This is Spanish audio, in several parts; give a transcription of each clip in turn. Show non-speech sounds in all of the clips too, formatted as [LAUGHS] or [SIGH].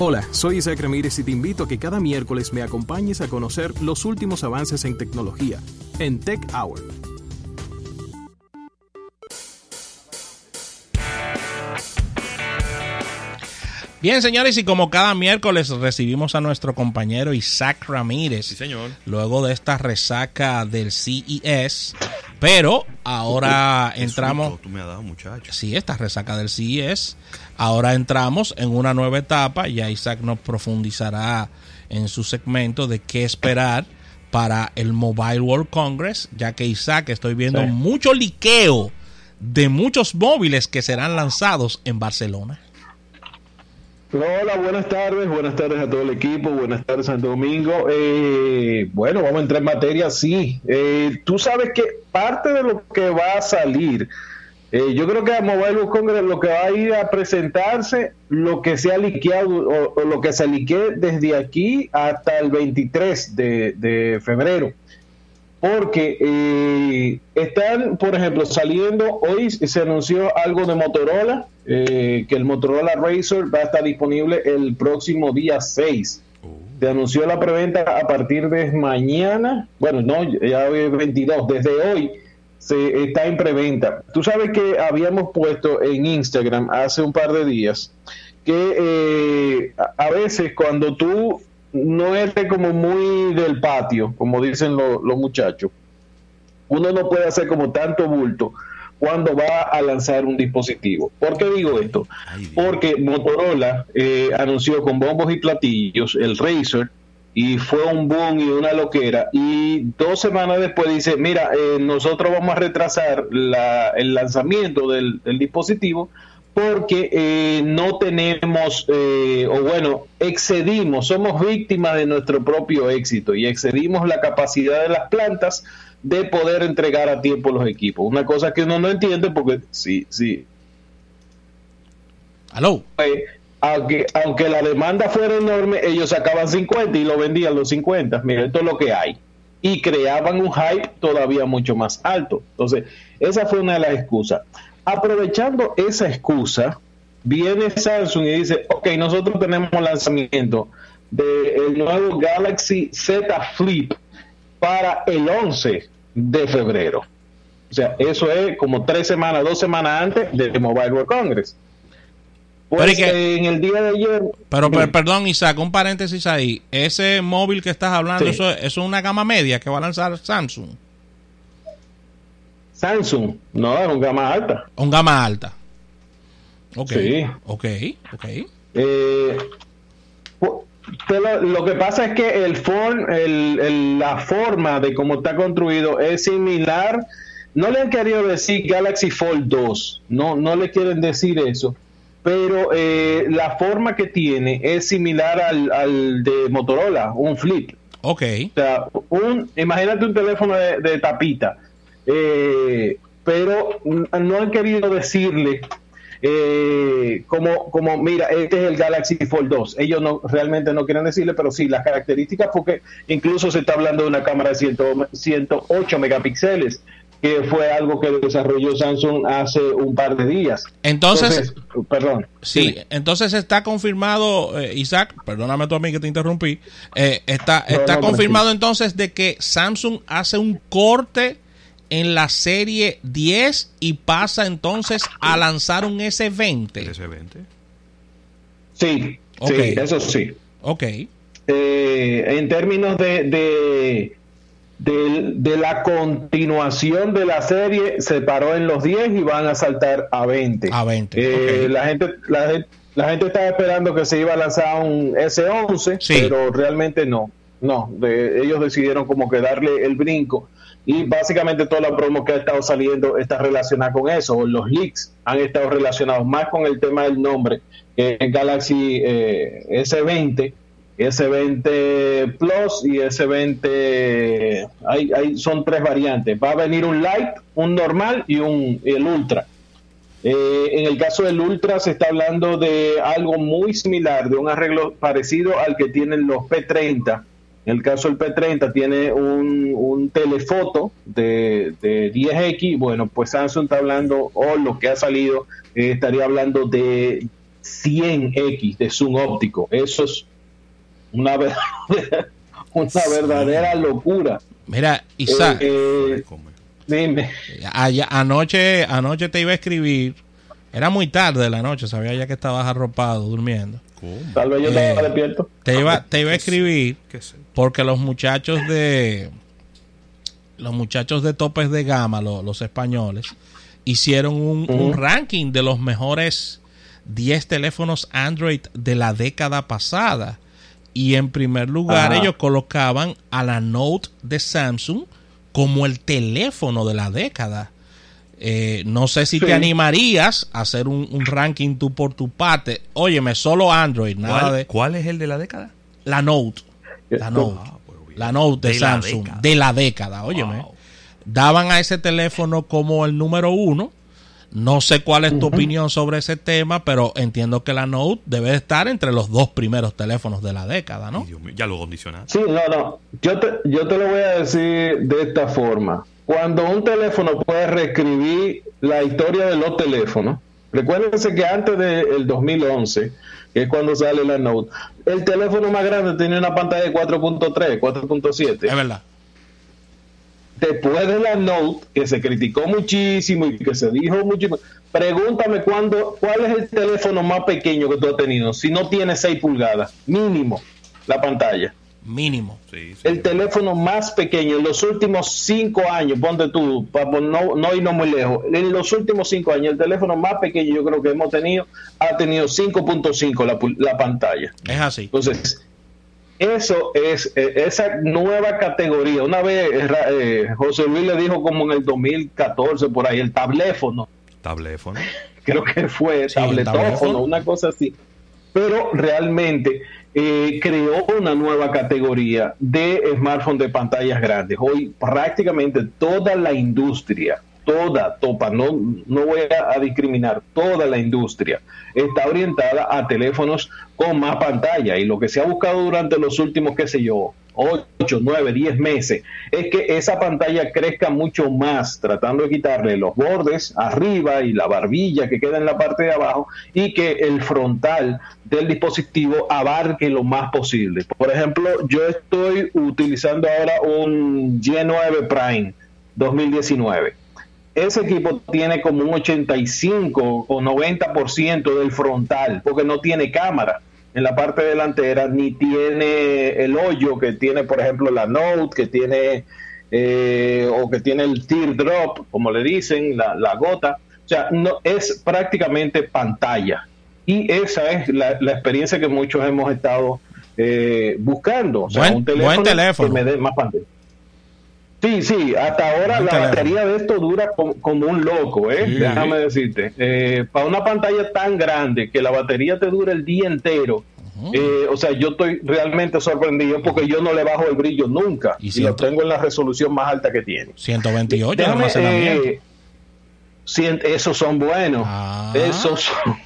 Hola, soy Isaac Ramírez y te invito a que cada miércoles me acompañes a conocer los últimos avances en tecnología en Tech Hour. Bien, señores, y como cada miércoles recibimos a nuestro compañero Isaac Ramírez. Sí, señor. Luego de esta resaca del CES. Pero ahora entramos. susto Tú me has dado, muchacho. Sí, esta resaca del CES. Ahora entramos en una nueva etapa. Ya Isaac nos profundizará en su segmento de qué esperar para el Mobile World Congress. Ya que Isaac, estoy viendo Sí. mucho liqueo de muchos móviles que serán lanzados en Barcelona. Hola, buenas tardes, buenas tardes a todo el equipo, buenas tardes Santo Domingo. Eh, bueno, vamos a entrar en materia, sí. Eh, tú sabes que parte de lo que va a salir, eh, yo creo que a Mobile World Congress lo que va a ir a presentarse, lo que se ha liqueado o, lo que se liquee desde aquí hasta el 23 de, de febrero. Porque eh, están, por ejemplo, saliendo, hoy se anunció algo de Motorola, eh, que el Motorola Razr va a estar disponible el próximo día 6. Se anunció la preventa a partir de mañana, bueno, no, ya hoy es 22, desde hoy se está en preventa. Tú sabes que habíamos puesto en Instagram hace un par de días que eh, a- a veces cuando tú no eres como muy del patio, como dicen lo- los muchachos, uno no puede hacer como tanto bulto cuando va a lanzar un dispositivo. ¿Por qué digo esto? Porque Motorola eh, anunció con bombos y platillos el Razer y fue un boom y una loquera y dos semanas después dice, mira, eh, nosotros vamos a retrasar la- el lanzamiento del, del dispositivo porque eh, no tenemos, eh, o bueno, excedimos, somos víctimas de nuestro propio éxito y excedimos la capacidad de las plantas de poder entregar a tiempo los equipos. Una cosa que uno no entiende porque sí, sí, Aló. eh, aunque, aunque la demanda fuera enorme, ellos sacaban 50 y lo vendían los 50. Mira, esto es lo que hay. Y creaban un hype todavía mucho más alto. Entonces, esa fue una de las excusas. Aprovechando esa excusa, viene Samsung y dice, ok, nosotros tenemos lanzamiento del nuevo Galaxy Z Flip para el 11 de febrero. O sea, eso es como tres semanas, dos semanas antes del Mobile World Congress. Pues Pero que- en el día de ayer. Pero per- perdón, Isaac, un paréntesis ahí. Ese móvil que estás hablando, Sí. eso, eso es una gama media que va a lanzar Samsung. Samsung, no, es un gama alta. Un gama alta. Ok. Sí. Ok, ok. Eh, lo que pasa es que el el- la forma de cómo está construido es similar. No le han querido decir Galaxy Fold 2, no, no le quieren decir eso, pero eh, la forma que tiene es similar al, al de Motorola, un flip. Ok. O sea, un, imagínate un teléfono de, de tapita, eh, pero no han querido decirle eh, como, como, mira, este es el Galaxy Fold 2. Ellos no realmente no quieren decirle, pero sí, las características, porque incluso se está hablando de una cámara de 100 108 megapíxeles, que fue algo que desarrolló Samsung hace un par de días. Entonces, perdón. sí, dime. entonces está confirmado, eh, Isaac, perdóname tú a mí que te interrumpí, eh, está, No, está no, confirmado entonces de que Samsung hace un corte en la serie 10 y pasa entonces a lanzar un S20. ese 20. Sí, Ok. sí, eso sí. Ok. eh, en términos de, de, de- de la continuación de la serie, se paró en los 10 y van a saltar a 20. A 20, Eh, ok. la, gente, la, la gente estaba esperando que se iba a lanzar un S11, Sí. pero realmente no. No, de- ellos decidieron como que darle el brinco. Y básicamente toda la promo que ha estado saliendo está relacionada con eso. Los leaks han estado relacionados más con el tema del nombre, que Galaxy eh, S20, S20 Plus y S20. Hay, hay, son tres variantes. Va a venir un Light, un normal y un el Ultra. Eh, en el caso del Ultra se está hablando de algo muy similar, de un arreglo parecido al que tienen los P30. En el caso del P30 tiene un, un telefoto de, de 10X. Bueno, pues Samsung está hablando, o lo que ha salido, eh, estaría hablando de 100x de zoom óptico. Eso es una verdadera, [LAUGHS] una verdadera locura. Mira, Isaac, Eh, eh, dime. allá- anoche, anoche te iba a escribir. Era muy tarde de la noche, sabía ya que estabas arropado, durmiendo. ¿Cómo? Tal vez yo Eh, estaba despierto. Te iba, te iba a escribir porque los muchachos de los muchachos de topes de gama, lo- los españoles, hicieron un, un ranking de los mejores 10 teléfonos Android de la década pasada. Y en primer lugar Ajá. ellos colocaban a la Note de Samsung como el teléfono de la década. Eh, no sé si Sí. te animarías a hacer un, un ranking tú por tu parte. Óyeme, solo Android, nada ¿Cuál, de cuál es el de la década? la Note. La Note. Ah, pues. La Note de, Samsung. de la década, óyeme. Wow. Daban a ese teléfono como el número uno. No sé cuál es tu opinión sobre ese tema, pero entiendo que la Note debe estar entre los dos primeros teléfonos de la década, ¿no? Ay, Dios mío, ya lo condicionaste. Sí, no, no. Yo te, yo te lo voy a decir de esta forma. Cuando un teléfono puede reescribir la historia de los teléfonos, recuérdense que antes del 2011, que es cuando sale la Note, el teléfono más grande tenía una pantalla de 4.3, 4.7. Es verdad. después de la Note, que se criticó muchísimo y que se dijo muchísimo, pregúntame cuándo, cuál es el teléfono más pequeño que tú has tenido, si no tiene 6 pulgadas, mínimo la pantalla. Mínimo. Sí, sí. El teléfono más pequeño en los últimos 5 años, ponte tú, para no, no irnos muy lejos, en los últimos 5 años, el teléfono más pequeño yo creo que hemos tenido ha tenido 5.5 la, pul- la pantalla. Es así. Entonces, eso es eh, esa nueva categoría. Una vez eh, eh, José Luis le dijo como en el 2014 por ahí, el tabléfono, Tabléfono. [LAUGHS] creo que fue Sí, tabletófono, tabléfono. una cosa así. Pero realmente eh, creó una nueva categoría de smartphone de pantallas grandes. Hoy prácticamente toda la industria, toda, topa, no, no voy a, a discriminar, toda la industria está orientada a teléfonos con más pantalla. Y lo que se ha buscado durante los últimos, qué sé yo, 8, 9, 10 meses, es que esa pantalla crezca mucho más, tratando de quitarle los bordes arriba y la barbilla que queda en la parte de abajo y que el frontal del dispositivo abarque lo más posible. Por ejemplo, yo estoy utilizando ahora un G9 Prime 2019 ese equipo tiene como un 85 o 90% del frontal, porque no tiene cámara en la parte delantera, ni tiene el hoyo que tiene, por ejemplo, la Note, que tiene, eh, o que tiene el teardrop, como le dicen, la, la gota. O sea, no, es prácticamente pantalla. Y esa es la, la experiencia que muchos hemos estado eh, buscando. O sea, Buen- un teléfono, buen teléfono. que me dé más pantalla. Sí, sí, hasta ahora la batería de esto dura como, como un loco, ¿eh? Sí. Déjame decirte. Eh, para una pantalla tan grande que la batería te dura el día entero, eh, o sea, yo estoy realmente sorprendido porque yo no le bajo el brillo nunca Y lo tengo en la resolución más alta que tiene. 128 de Déjame, eh, cien- esos son buenos. Ah. esos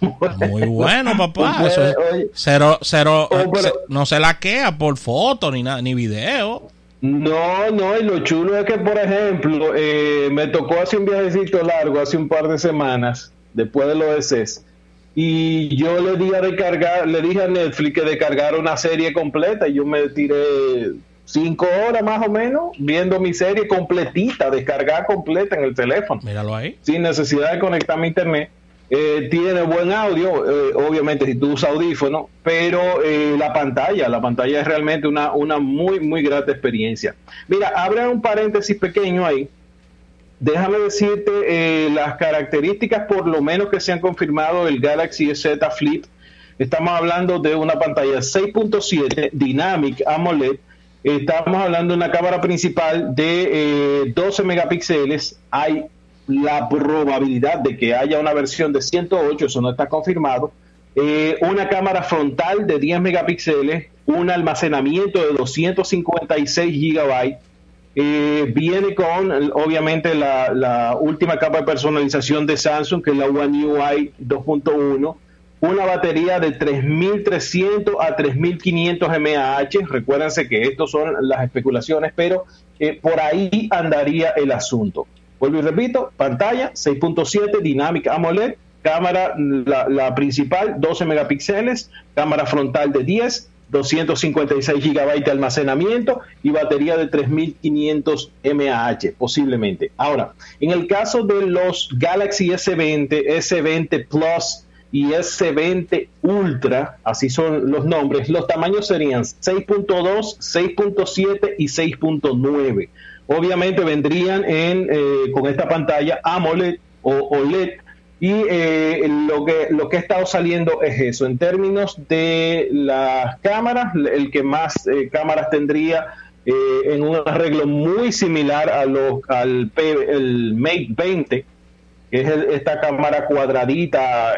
son buenos. Muy bueno, [LAUGHS] papá. Pues, Eso es- oye, cero, cero, Oh, pero- no se laquea por foto ni nada, ni video. No, no, y lo chulo es que, por ejemplo, eh, me tocó hacer un viajecito largo hace un par de semanas, después de los ECs, y yo le di a descargar, le dije a Netflix que descargara una serie completa, y yo me tiré cinco horas más o menos viendo mi serie completita, descargada completa en el teléfono Míralo ahí. sin necesidad de conectarme a internet. Eh, tiene buen audio, eh, obviamente si tú usas audífono, pero eh, la pantalla, la pantalla es realmente una, una muy, muy grata experiencia. Mira, abre un paréntesis pequeño ahí. Déjame decirte las características, por lo menos que se han confirmado el Galaxy Z Flip. Estamos hablando de una pantalla 6.7 Dynamic AMOLED. Estamos hablando de una cámara principal de eh, 12 megapíxeles. Hay la probabilidad de que haya una versión de 108, eso no está confirmado. Eh, una cámara frontal de 10 megapíxeles, un almacenamiento de 256 gigabytes. Eh, viene con, obviamente, la, la última capa de personalización de Samsung, que es la One UI 2.1. Una batería de 3.300 a 3.500 mAh. Recuérdense que estos son las especulaciones, pero eh, por ahí andaría el asunto. Vuelvo y repito, pantalla 6.7 Dynamic AMOLED, cámara, la, la principal 12 megapíxeles, cámara frontal de 10, 256 gigabytes de almacenamiento y batería de 3500 mAh posiblemente. Ahora, en el caso de los Galaxy S20, S20 Plus y S20 Ultra, así son los nombres, los tamaños serían 6.2, 6.7 y 6.9. Obviamente vendrían en, eh, con esta pantalla AMOLED o OLED y eh, lo, que, lo que ha estado saliendo es eso. En términos de las cámaras, el que más eh, cámaras tendría eh, en un arreglo muy similar a los, al el Mate 20, que es esta cámara cuadradita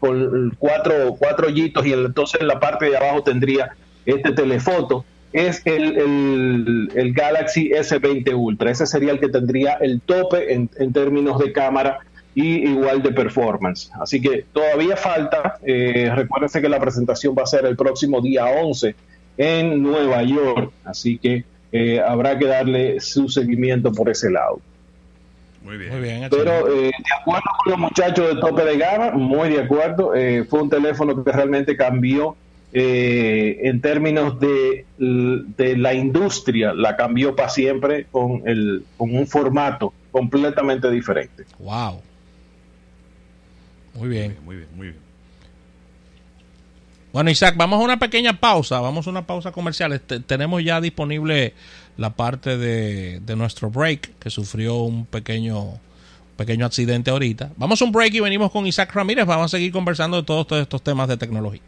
con cuatro, cuatro hoyitos y entonces en la parte de abajo tendría este telefoto es el, el, Galaxy S20 Ultra. Ese sería el que tendría el tope en, en, términos de cámara y igual de performance. Así que todavía falta. Eh, recuérdense que la presentación va a ser el próximo día 11 en Nueva York. Así que eh, habrá que darle su seguimiento por ese lado. Muy bien. Pero eh, de acuerdo con los muchachos de tope de gama, muy de acuerdo. Eh, fue un teléfono que realmente cambió eh, en términos de, de, la industria, la cambió para siempre con, el, con un formato completamente diferente. Wow. Muy bien. Muy bien, muy bien. Bueno, Isaac, vamos a una pequeña pausa, vamos a una pausa comercial. tenemos ya disponible la parte de, de, nuestro break, que sufrió un pequeño, pequeño accidente ahorita. Vamos a un break y venimos con Isaac Ramírez. Vamos a seguir conversando de todos estos temas de tecnología.